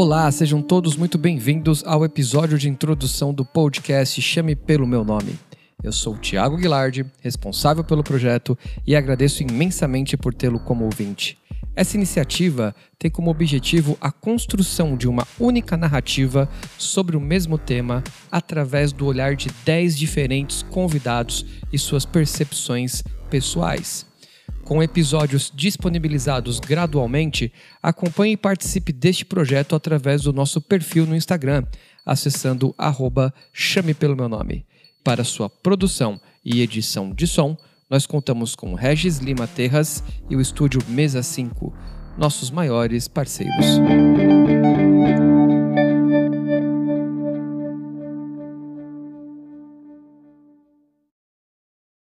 Olá, sejam todos muito bem-vindos ao episódio de introdução do podcast Chame pelo Meu Nome. Eu sou o Thiago Guilardi, responsável pelo projeto, e agradeço imensamente por tê-lo como ouvinte. Essa iniciativa tem como objetivo a construção de uma única narrativa sobre o mesmo tema através do olhar de 10 diferentes convidados e suas percepções pessoais. Com episódios disponibilizados gradualmente, acompanhe e participe deste projeto através do nosso perfil no Instagram, acessando arroba chame pelo meu nome. Para sua produção e edição de som, nós contamos com Regis Lima Terras e o estúdio Mesa 5, nossos maiores parceiros.